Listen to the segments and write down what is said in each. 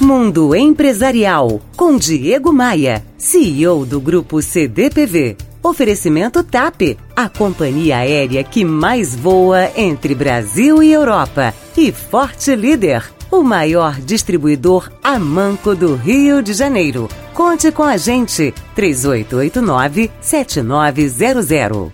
Mundo Empresarial, com Diego Maia, CEO do Grupo CDPV. Oferecimento TAP, a companhia aérea que mais voa entre Brasil e Europa. E Forte Líder, o maior distribuidor a manco do Rio de Janeiro. Conte com a gente, 3889-7900.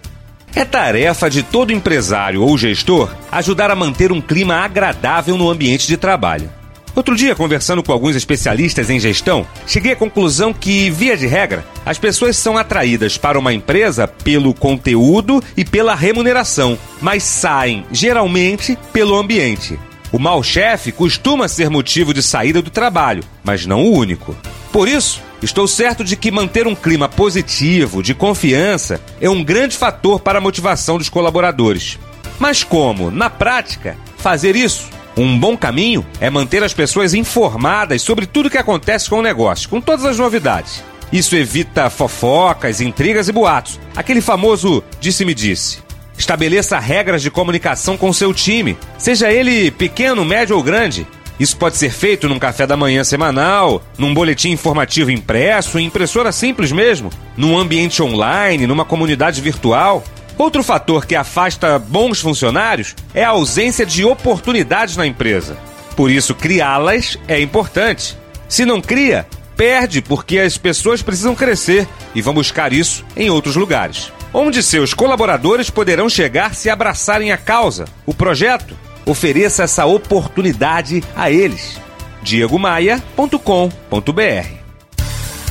É tarefa de todo empresário ou gestor ajudar a manter um clima agradável no ambiente de trabalho. Outro dia, conversando com alguns especialistas em gestão, cheguei à conclusão que, via de regra, as pessoas são atraídas para uma empresa pelo conteúdo e pela remuneração, mas saem, geralmente, pelo ambiente. O mau chefe costuma ser motivo de saída do trabalho, mas não o único. Por isso, estou certo de que manter um clima positivo, de confiança, é um grande fator para a motivação dos colaboradores. Mas como, na prática, fazer isso? Um bom caminho é manter as pessoas informadas sobre tudo o que acontece com o negócio, com todas as novidades. Isso evita fofocas, intrigas e boatos. Aquele famoso disse-me disse. Estabeleça regras de comunicação com seu time, seja ele pequeno, médio ou grande. Isso pode ser feito num café da manhã semanal, num boletim informativo impresso, em impressora simples mesmo, num ambiente online, numa comunidade virtual. Outro fator que afasta bons funcionários é a ausência de oportunidades na empresa. Por isso, criá-las é importante. Se não cria, perde porque as pessoas precisam crescer e vão buscar isso em outros lugares. Onde seus colaboradores poderão chegar se abraçarem a causa, o projeto. Ofereça essa oportunidade a eles. diegomaia.com.br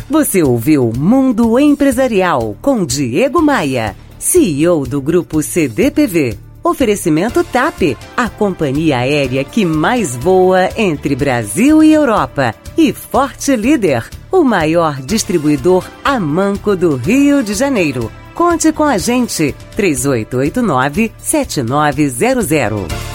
Você ouviu Mundo Empresarial com Diego Maia. CEO do Grupo CDPV. Oferecimento TAP, a companhia aérea que mais voa entre Brasil e Europa. E Forte Líder, o maior distribuidor a manco do Rio de Janeiro. Conte com a gente, 3889-7900.